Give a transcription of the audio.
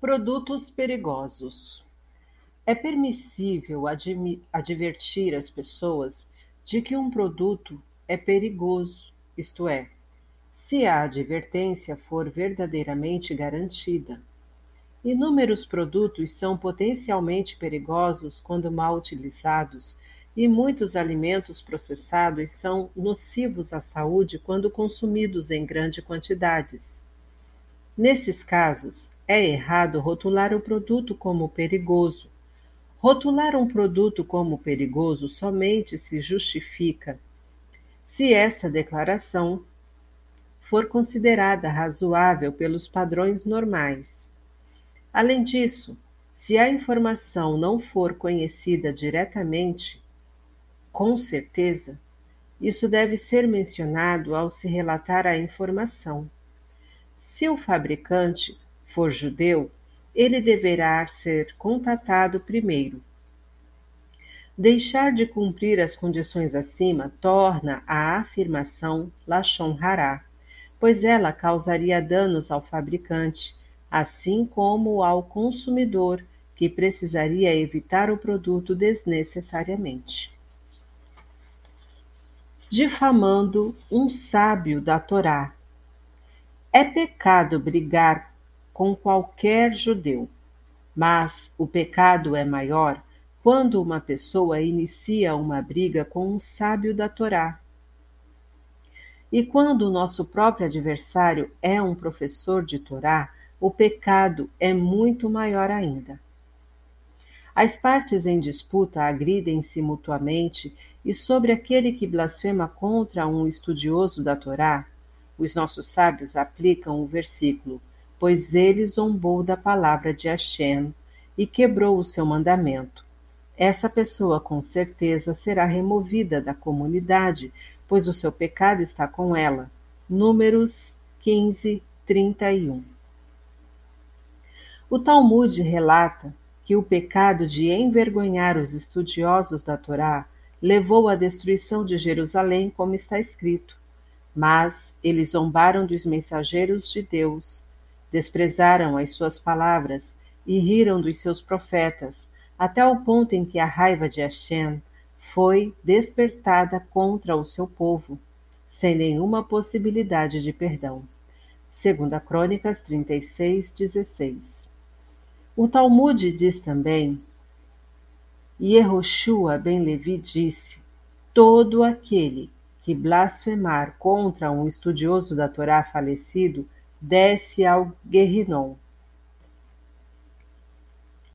Produtos perigosos. É permissível advertir as pessoas de que um produto é perigoso, isto é, se a advertência for verdadeiramente garantida. Inúmeros produtos são potencialmente perigosos quando mal utilizados, e muitos alimentos processados são nocivos à saúde quando consumidos em grandes quantidades. Nesses casos, é errado rotular o produto como perigoso. Rotular um produto como perigoso somente se justifica se essa declaração for considerada razoável pelos padrões normais. Além disso, se a informação não for conhecida diretamente, com certeza, isso deve ser mencionado ao se relatar a informação. Se o fabricante for judeu, ele deverá ser contatado primeiro. Deixar de cumprir as condições acima torna a afirmação Lachon Hará pois ela causaria danos ao fabricante, assim como ao consumidor, que precisaria evitar o produto desnecessariamente. Difamando um sábio da Torá. É pecado brigar com qualquer judeu, mas o pecado é maior quando uma pessoa inicia uma briga com um sábio da Torá e quando o nosso próprio adversário é um professor de Torá, o pecado é muito maior ainda. As partes em disputa agridem-se mutuamente, e sobre aquele que blasfema contra um estudioso da Torá, os nossos sábios aplicam o versículo: Pois ele zombou da palavra de Hashem e quebrou o seu mandamento. Essa pessoa com certeza será removida da comunidade, pois o seu pecado está com ela. Números 15, 31. O Talmud relata que o pecado de envergonhar os estudiosos da Torá levou à destruição de Jerusalém, como está escrito. Mas eles zombaram dos mensageiros de Deus, desprezaram as suas palavras e riram dos seus profetas, até o ponto em que a raiva de Hashem foi despertada contra o seu povo, sem nenhuma possibilidade de perdão. Segunda Crônicas 36, 16. O Talmud diz também, Yehoshua ben Levi disse, todo aquele que blasfemar contra um estudioso da Torá falecido desce ao Guerrinon.